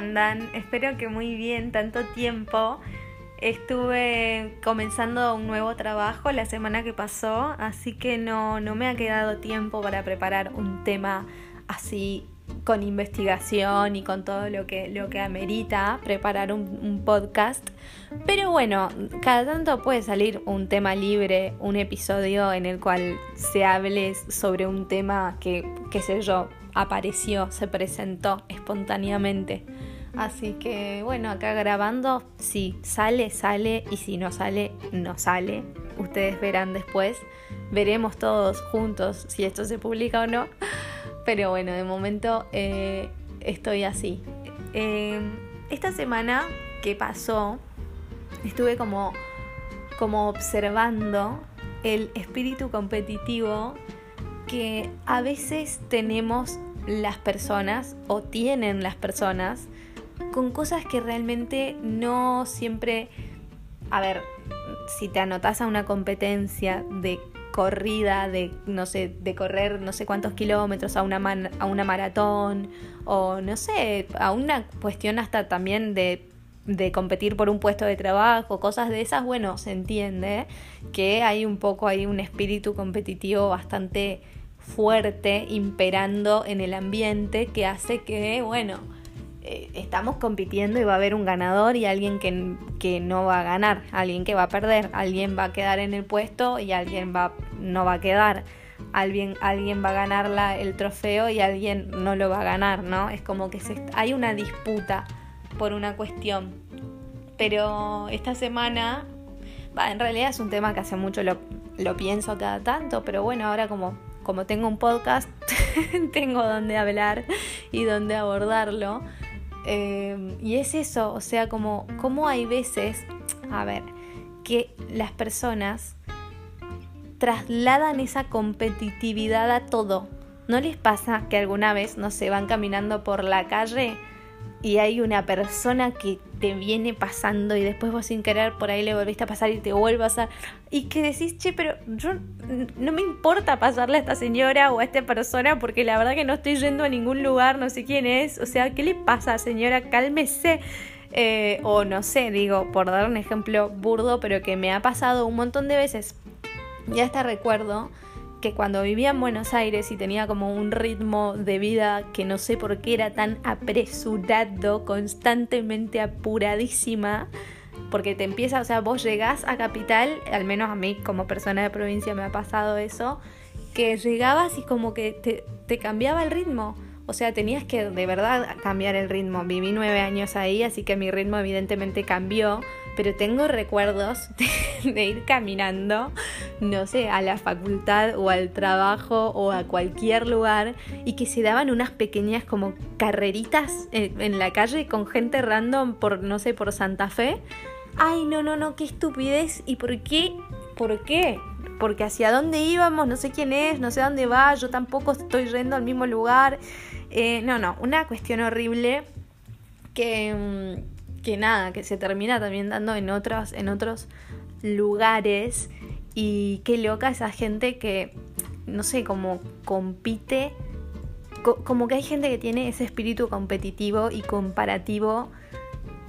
andan? Espero que muy bien, tanto tiempo. Estuve comenzando un nuevo trabajo la semana que pasó, así que no, no me ha quedado tiempo para preparar un tema así con investigación y con todo lo que, lo que amerita preparar un, podcast. Pero bueno, cada tanto puede salir un tema libre, un episodio en el cual se hable sobre un tema que, qué sé yo, apareció, se presentó espontáneamente. Así que bueno, acá grabando, si sale, sale y si no sale, no sale. Ustedes verán después, veremos todos juntos si esto se publica o no. Pero bueno, de momento eh, estoy así. Em, esta semana que pasó, estuve como, como observando el espíritu competitivo que a veces tenemos las personas o tienen las personas con cosas que realmente no siempre... A ver, si te anotas a una competencia de corrida, de no sé, de correr no sé cuántos kilómetros a una, a una maratón, o no sé, a una cuestión hasta también de, de competir por un puesto de trabajo, cosas de esas, bueno, se entiende que hay un poco hay un espíritu competitivo bastante fuerte imperando en el ambiente que hace que, bueno, eh, estamos compitiendo y va a haber un ganador y alguien que, que, no va a ganar, alguien que va a perder, alguien va a quedar en el puesto y alguien va, no va a quedar, alguien, alguien va a ganar el trofeo y alguien no lo va a ganar, ¿no? Es como que se, hay una disputa por una cuestión. Pero esta semana, en realidad es un tema que hace mucho lo, lo pienso cada tanto, pero bueno, ahora como como tengo un podcast, tengo donde hablar y donde abordarlo. Em, y es eso, o sea, como, como hay veces, a ver, que las personas trasladan esa competitividad a todo. ¿No les pasa que alguna vez, no se van caminando por la calle y hay una persona que te viene pasando y después vos sin querer por ahí le volviste a pasar y te vuelve a y que decís, che, pero yo no me importa pasarle a esta señora o a esta persona porque la verdad que no estoy yendo a ningún lugar, no sé quién es, o sea, ¿qué le pasa, señora? Cálmese. Eh, o no sé, digo, por dar un ejemplo burdo, pero que me ha pasado un montón de veces. Y hasta recuerdo que cuando vivía en Buenos Aires y tenía como un ritmo de vida que no sé por qué era tan apresurado, constantemente apuradísima, porque te empieza, o sea, vos llegás a capital, al menos a mí como persona de provincia me ha pasado eso, que llegabas y como que te, te cambiaba el ritmo. O sea, tenías que de verdad cambiar el ritmo. Viví nueve años ahí, así que mi ritmo evidentemente cambió pero tengo recuerdos de, ir caminando, no sé, a la facultad o al trabajo o a cualquier lugar y que se daban unas pequeñas como carreritas en, la calle con gente random por, no sé, por Santa Fe. Ay, no, no, no, qué estupidez. ¿Y por qué? ¿Por qué? Porque hacia dónde íbamos, no sé quién es, no sé dónde va, yo tampoco estoy yendo al mismo lugar. Eh, no, no, una cuestión horrible que, mm, que nada, que se termina también dando en otros, en otros lugares. Y qué loca esa gente que, no sé, como compite, como que hay gente que tiene ese espíritu competitivo y comparativo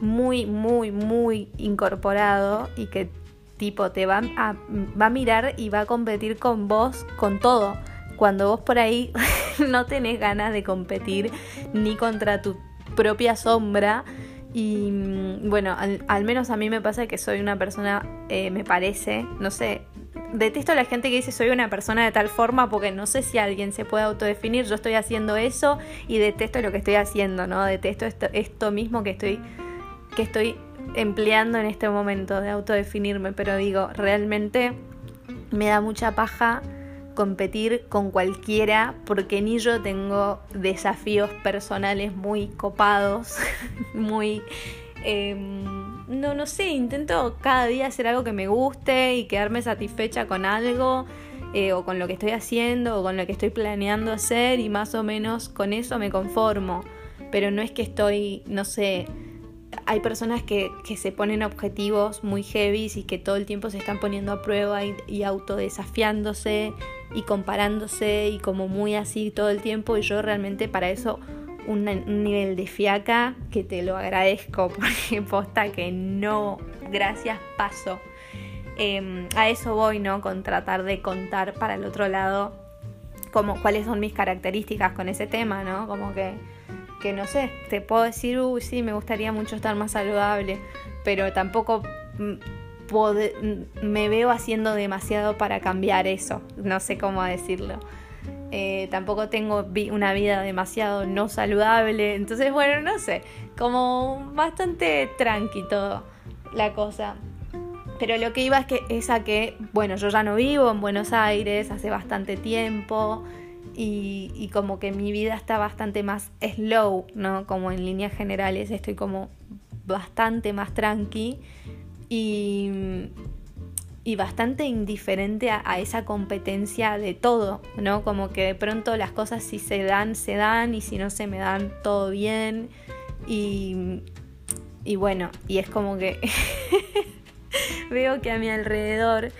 muy, muy, muy incorporado y que tipo te va a, va a mirar y va a competir con vos con todo. Cuando vos por ahí no tenés ganas de competir ni contra tu propia sombra, y mm, bueno, al, menos a mí me pasa que soy una persona, eh, me parece, no sé, detesto a la gente que dice soy una persona de tal forma porque no sé si alguien se puede autodefinir, yo estoy haciendo eso y detesto lo que estoy haciendo, ¿no? Detesto esto, esto mismo que estoy, que estoy empleando en este momento de autodefinirme, pero digo, realmente me da mucha paja competir con cualquiera porque ni yo tengo desafíos personales muy copados, muy... Em, no, no sé, intento cada día hacer algo que me guste y quedarme satisfecha con algo. Eh, o con lo que estoy haciendo o con lo que estoy planeando hacer y más o menos con eso me conformo. Pero no es que estoy, no sé, hay personas que, se ponen objetivos muy heavy y que todo el tiempo se están poniendo a prueba y, y autodesafiándose y comparándose y como muy así todo el tiempo y yo realmente para eso un, nivel de fiaca que te lo agradezco porque posta que no, gracias, paso. Em, a eso voy, ¿no? Con tratar de contar para el otro lado como cuáles son mis características con ese tema, ¿no? Como que, que no sé, te puedo decir, uy, sí, me gustaría mucho estar más saludable, pero tampoco mm, me veo haciendo demasiado para cambiar eso, no sé cómo decirlo. Eh, tampoco tengo una vida demasiado no saludable, entonces bueno, no sé, como bastante tranqui todo la cosa. Pero lo que iba es que es a que, bueno, yo ya no vivo en Buenos Aires hace bastante tiempo y, y como que mi vida está bastante más slow, ¿no? Como en líneas generales estoy como bastante más tranqui y, y bastante indiferente a, esa competencia de todo, ¿no? Como que de pronto las cosas si se dan, se dan y si no se me dan, todo bien. Y, y bueno, y es como que veo que a mi alrededor,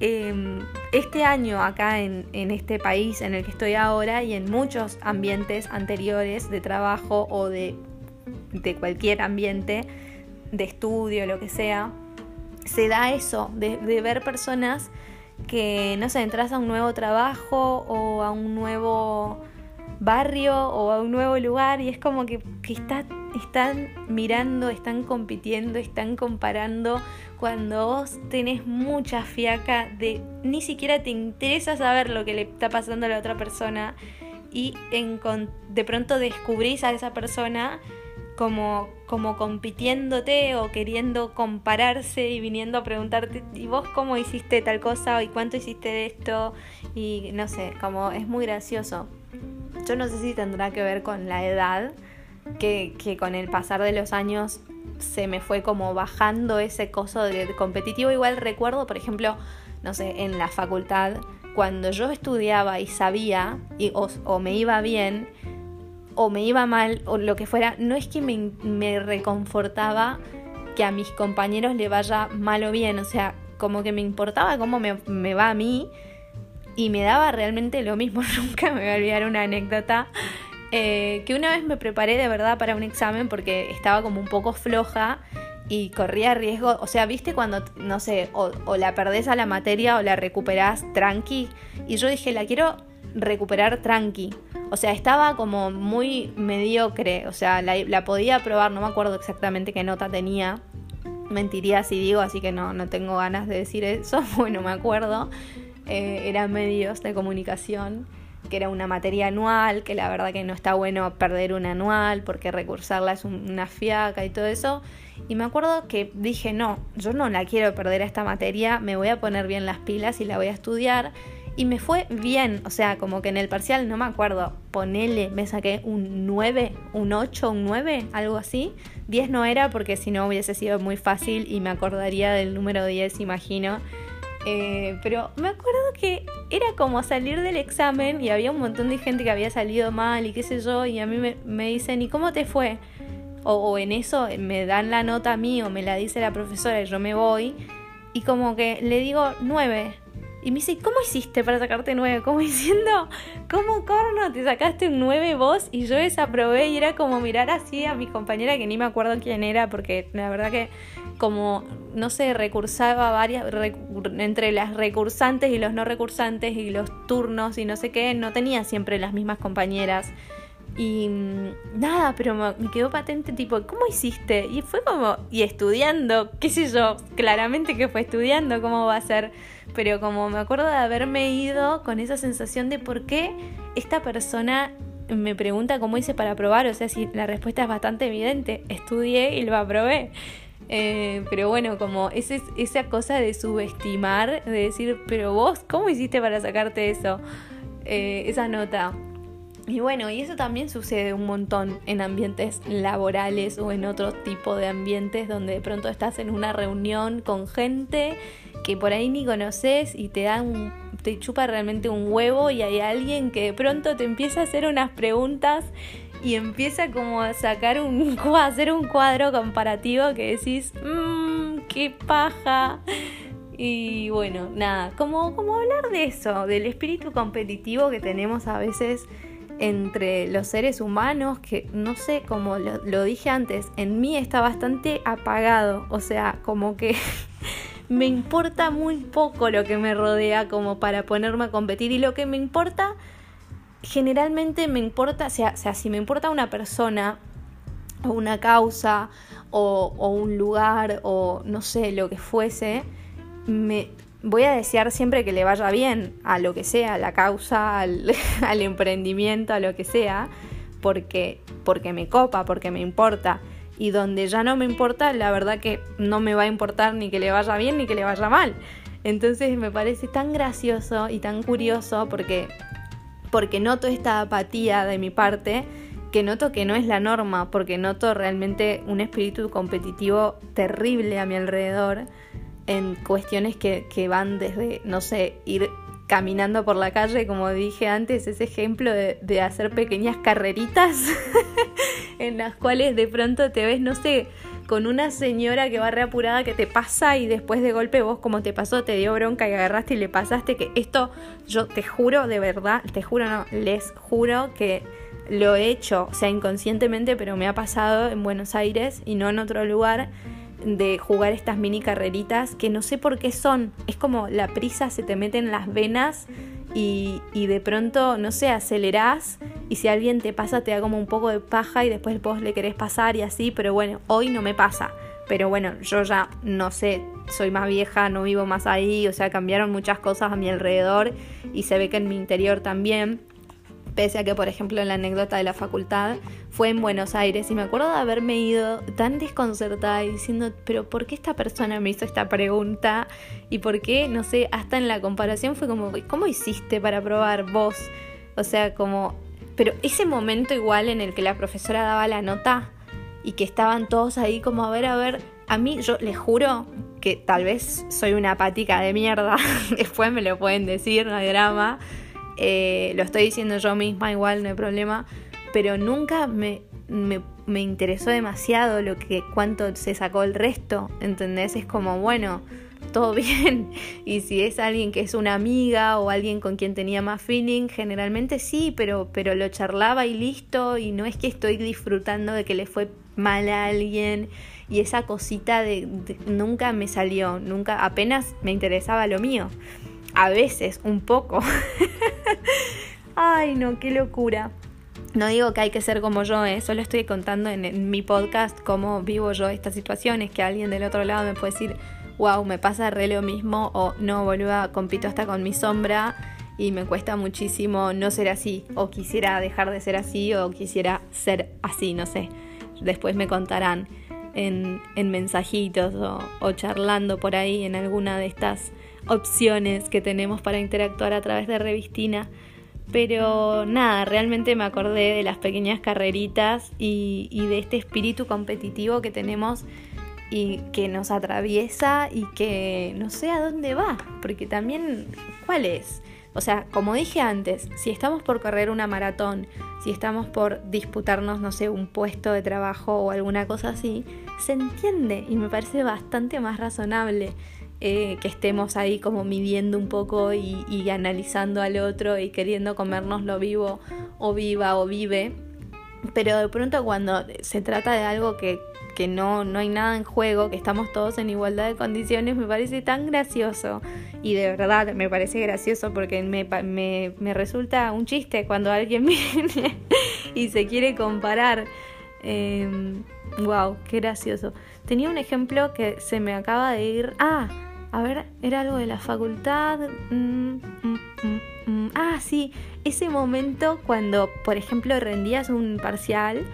em, este año acá en, en este país en el que estoy ahora y en muchos ambientes anteriores de trabajo o de, de cualquier ambiente, de estudio, lo que sea, se da eso, de, ver personas que, no sé, entras a un nuevo trabajo o a un nuevo barrio o a un nuevo lugar y es como que, están mirando, están compitiendo, están comparando cuando vos tenés mucha fiaca de ni siquiera te interesa saber lo que le está pasando a la otra persona y en, de pronto descubrís a esa persona como, como compitiéndote o queriendo compararse y viniendo a preguntarte, ¿y vos cómo hiciste tal cosa? ¿Y cuánto hiciste de esto? Y no sé, como es muy gracioso. Yo no sé si tendrá que ver con la edad, que, que con el pasar de los años se me fue como bajando ese coso de competitivo. Igual recuerdo, por ejemplo, no sé, en la facultad, cuando yo estudiaba y sabía y, o, o me iba bien, o me iba mal o lo que fuera, no es que me, reconfortaba que a mis compañeros le vaya mal o bien, o sea, como que me importaba cómo me, va a mí y me daba realmente lo mismo, nunca me voy a olvidar una anécdota. Eh, que una vez me preparé de verdad para un examen porque estaba como un poco floja y corría riesgo, o sea, viste cuando, no sé, o, o, la perdés a la materia o la recuperás tranqui, y yo dije, la quiero recuperar tranqui, o sea, estaba como muy mediocre. O sea, la, podía probar, no me acuerdo exactamente qué nota tenía. Mentiría si digo, así que no, no tengo ganas de decir eso. Bueno, me acuerdo. Eh, era medios de comunicación, que era una materia anual, que la verdad que no está bueno perder una anual porque recursarla es una fiaca y todo eso. Y me acuerdo que dije, no, yo no la quiero perder a esta materia, me voy a poner bien las pilas y la voy a estudiar y me fue bien, o sea, como que en el parcial no me acuerdo, ponele, me saqué un 9, un 8, un 9, algo así. 10 no era porque si no hubiese sido muy fácil y me acordaría del número 10, imagino. Eh, pero me acuerdo que era como salir del examen y había un montón de gente que había salido mal y qué sé yo, y a mí me, me dicen, ¿y cómo te fue? O, o, en eso me dan la nota a mí o me la dice la profesora y yo me voy, y como que le digo 9, y me dice, ¿cómo hiciste para sacarte nueve? Como diciendo, ¿cómo corno te sacaste un nueve vos? Y yo desaprobé y era como mirar así a mi compañera que ni me acuerdo quién era, porque la verdad que como, no sé, recursaba varias, entre las recursantes y los no recursantes y los turnos y no sé qué, no tenía siempre las mismas compañeras. Y mm, nada, pero me quedó patente tipo, ¿cómo hiciste? Y fue como, y estudiando, qué sé yo, claramente que fue estudiando, ¿cómo va a ser? pero como me acuerdo de haberme ido con esa sensación de por qué esta persona me pregunta cómo hice para probar, o sea, si la respuesta es bastante evidente, estudié y lo aprobé. Eh, pero bueno, como ese, esa cosa de subestimar, de decir, pero vos, ¿cómo hiciste para sacarte eso? Eh, esa nota. Y bueno, y eso también sucede un montón en ambientes laborales o en otro tipo de ambientes donde de pronto estás en una reunión con gente que por ahí ni conoces y te da te chupa realmente un huevo y hay alguien que de pronto te empieza a hacer unas preguntas y empieza como a sacar un a hacer un cuadro comparativo que decís, mmm, qué paja. Y bueno, nada, como, como hablar de eso, del espíritu competitivo que tenemos a veces entre los seres humanos que, no sé, como lo, dije antes, en mí está bastante apagado, o sea, como que me importa muy poco lo que me rodea como para ponerme a competir. Y lo que me importa, generalmente me importa, o sea, si me importa una persona o una causa o, o un lugar o no sé, lo que fuese, me, voy a desear siempre que le vaya bien a lo que sea, a la causa, al, al, emprendimiento, a lo que sea, porque, porque me copa, porque me importa y donde ya no me importa, la verdad que no me va a importar ni que le vaya bien ni que le vaya mal. Entonces me parece tan gracioso y tan curioso porque, porque noto esta apatía de mi parte, que noto que no es la norma, porque noto realmente un espíritu competitivo terrible a mi alrededor en cuestiones que, que van desde, no sé, ir caminando por la calle, como dije antes, ese ejemplo de, de hacer pequeñas carreritas en las cuales de pronto te ves, no sé, con una señora que va reapurada que te pasa y después de golpe vos como te pasó, te dio bronca y agarraste y le pasaste que esto yo te juro de verdad, te juro no, les juro que lo he hecho, o sea, inconscientemente, pero me ha pasado en Buenos Aires y no en otro lugar de jugar estas mini carreritas que no sé por qué son, es como la prisa se te mete en las venas y, y de pronto, no sé, acelerás y si alguien te pasa te da como un poco de paja y después vos le querés pasar y así, pero bueno, hoy no me pasa. Pero bueno, yo ya no sé, soy más vieja, no vivo más ahí, o sea, cambiaron muchas cosas a mi alrededor y se ve que en mi interior también. Pese a que, por ejemplo, en la anécdota de la facultad fue en Buenos Aires y me acuerdo de haberme ido tan desconcertada y diciendo, pero ¿por qué esta persona me hizo esta pregunta? Y por qué, no sé, hasta en la comparación fue como, ¿cómo hiciste para probar vos? O sea, como, pero ese momento igual en el que la profesora daba la nota y que estaban todos ahí como, a ver, a ver, a mí yo les juro que tal vez soy una apática de mierda, después me lo pueden decir, no hay drama eh, lo estoy diciendo yo misma, igual no hay problema, pero nunca me, me, me, interesó demasiado lo que cuánto se sacó el resto, ¿entendés? Es como, bueno, todo bien. Y si es alguien que es una amiga o alguien con quien tenía más feeling, generalmente sí, pero, pero lo charlaba y listo, y no es que estoy disfrutando de que le fue mal a alguien y esa cosita de nunca me salió, nunca apenas me interesaba lo mío a veces un poco. Ay, no, qué locura. No digo que hay que ser como yo, ¿eh? solo estoy contando en, mi podcast cómo vivo yo estas situaciones, que alguien del otro lado me puede decir, wow, me pasa re lo mismo, o no, boluda, compito hasta con mi sombra y me cuesta muchísimo no ser así, o quisiera dejar de ser así, o quisiera ser así, no sé. Después me contarán en, en mensajitos o, o charlando por ahí en alguna de estas opciones que tenemos para interactuar a través de Revistina. Pero nada, realmente me acordé de las pequeñas carreritas y, de este espíritu competitivo que tenemos y que nos atraviesa y que no sé a dónde va, porque también, ¿cuál es? O sea, como dije antes, si estamos por correr una maratón, si estamos por disputarnos, no sé, un puesto de trabajo o alguna cosa así, se entiende y me parece bastante más razonable eh, que estemos ahí como midiendo un poco y, analizando al otro y queriendo comernos lo vivo o viva o vive. Pero de pronto cuando se trata de algo que, que no, no hay nada en juego, que estamos todos en igualdad de condiciones, me parece tan gracioso. Y de verdad me parece gracioso porque me, me, me resulta un chiste cuando alguien viene y se quiere comparar. wow, em, qué gracioso. Tenía un ejemplo que se me acaba de ir. Ah, a ver, era algo de la facultad. Mm, mm, mm, ah, sí, ese momento cuando, por ejemplo, rendías un parcial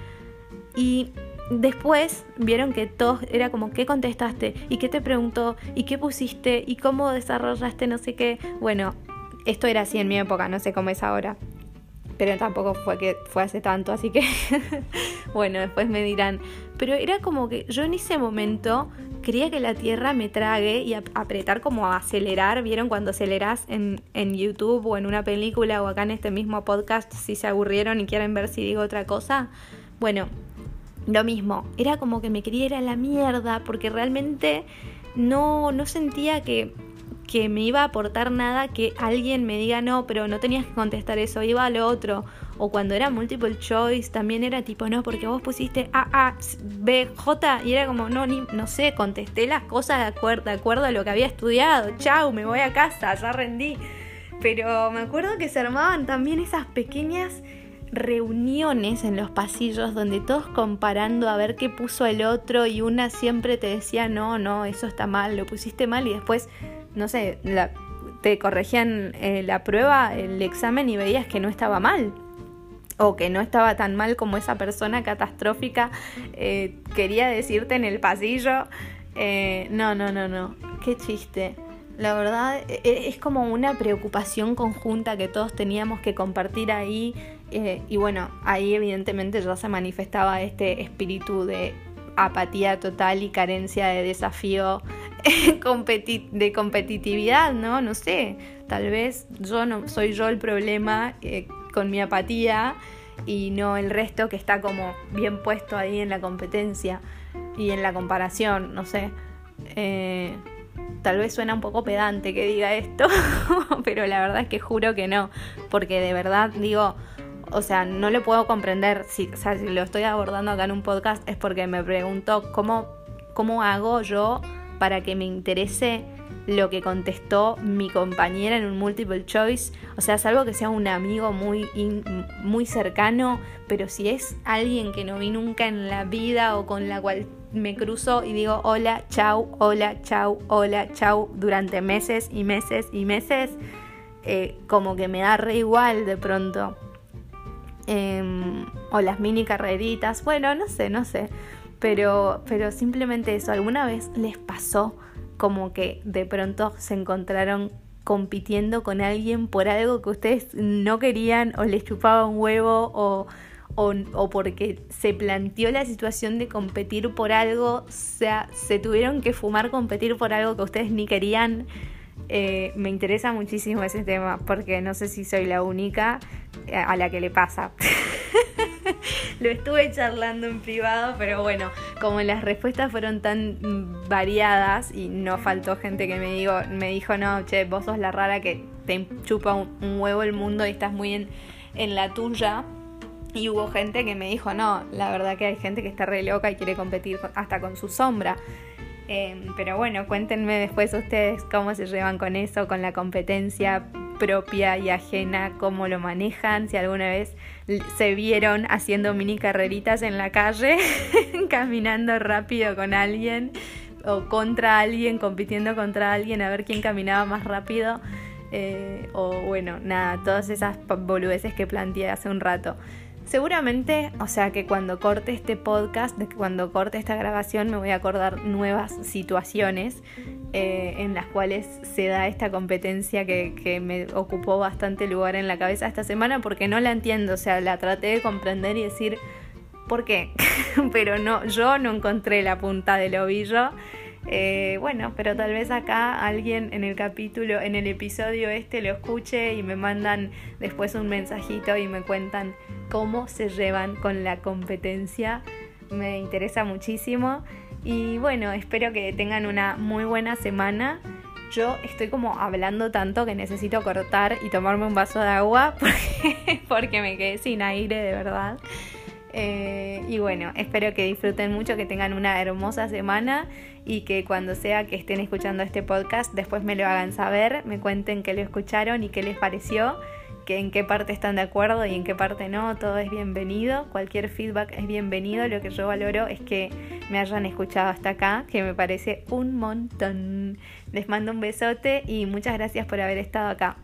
y después vieron que todos era como qué contestaste y qué te preguntó y qué pusiste y cómo desarrollaste no sé qué. Bueno, esto era así en mi época, no sé cómo es ahora. Pero tampoco fue que fue hace tanto, así que bueno, después me dirán. Pero era como que yo en ese momento quería que la tierra me trague y apretar como a acelerar. ¿Vieron cuando acelerás en, en YouTube o en una película o acá en este mismo podcast si se aburrieron y quieren ver si digo otra cosa? Bueno, lo mismo. Era como que me quería ir a la mierda porque realmente no, no sentía que, que me iba a aportar nada que alguien me diga no, pero no tenías que contestar eso, iba a lo otro. O cuando era multiple choice también era tipo, no, porque vos pusiste A, A, B, J y era como, no, ni, no sé, contesté las cosas de acuerdo, de acuerdo a lo que había estudiado. Chau, me voy a casa, ya rendí. Pero me acuerdo que se armaban también esas pequeñas reuniones en los pasillos donde todos comparando a ver qué puso el otro y una siempre te decía, no, no, eso está mal, lo pusiste mal y después, no sé, te corregían eh, la prueba, el examen y veías que no estaba mal o que no estaba tan mal como esa persona catastrófica eh, quería decirte en el pasillo. Eh, no, no, no, no, qué chiste. La verdad e, e, es como una preocupación conjunta que todos teníamos que compartir ahí eh, y bueno, ahí evidentemente ya se manifestaba este espíritu de apatía total y carencia de desafío de competitividad, ¿no? No sé, tal vez yo no soy yo el problema con mi apatía y no el resto que está como bien puesto ahí en la competencia y en la comparación, no sé. Eh, tal vez suena un poco pedante que diga esto, pero la verdad es que juro que no, porque de verdad digo, o sea, no lo puedo comprender, si, o sea, si lo estoy abordando acá en un podcast es porque me pregunto cómo, cómo hago yo para que me interese lo que contestó mi compañera en un multiple choice. O sea, salvo que sea un amigo muy, muy cercano, pero si es alguien que no vi nunca en la vida o con la cual me cruzo y digo hola, chau, hola, chau, hola, chau durante meses y meses y meses, eh, como que me da re igual de pronto. Em, o las mini carreritas, bueno, no sé, no sé. Pero, pero simplemente eso, ¿alguna vez les pasó como que de pronto se encontraron compitiendo con alguien por algo que ustedes no querían o les chupaba un huevo o, o, porque se planteó la situación de competir por algo, o sea, se tuvieron que fumar competir por algo que ustedes ni querían. Eh, me interesa muchísimo ese tema porque no sé si soy la única a la que le pasa. Lo estuve charlando en privado, pero bueno, como las respuestas fueron tan variadas y no faltó gente que me, digo, me dijo, no, che, vos sos la rara que te chupa un, huevo el mundo y estás muy en, en la tuya. Y hubo gente que me dijo, no, la verdad que hay gente que está re loca y quiere competir hasta con su sombra. Em, pero bueno, cuéntenme después ustedes cómo se llevan con eso, con la competencia propia y ajena, cómo lo manejan, si alguna vez se vieron haciendo mini carreritas en la calle, caminando rápido con alguien o contra alguien, compitiendo contra alguien a ver quién caminaba más rápido. Eh, o bueno, nada, todas esas boludeces que planteé hace un rato. Seguramente, o sea que cuando corte este podcast, cuando corte esta grabación, me voy a acordar nuevas situaciones eh, en las cuales se da esta competencia que, que, me ocupó bastante lugar en la cabeza esta semana porque no la entiendo, o sea, la traté de comprender y decir por qué, pero no, yo no encontré la punta del ovillo eh, bueno, pero tal vez acá alguien en el capítulo, en el episodio este lo escuche y me mandan después un mensajito y me cuentan cómo se llevan con la competencia. Me interesa muchísimo. Y bueno, espero que tengan una muy buena semana. Yo estoy como hablando tanto que necesito cortar y tomarme un vaso de agua porque, porque me quedé sin aire de verdad. Eh, y bueno, espero que disfruten mucho, que tengan una hermosa semana y que cuando sea que estén escuchando este podcast después me lo hagan saber, me cuenten qué lo escucharon y qué les pareció, que en qué parte están de acuerdo y en qué parte no, todo es bienvenido, cualquier feedback es bienvenido, lo que yo valoro es que me hayan escuchado hasta acá, que me parece un montón. Les mando un besote y muchas gracias por haber estado acá.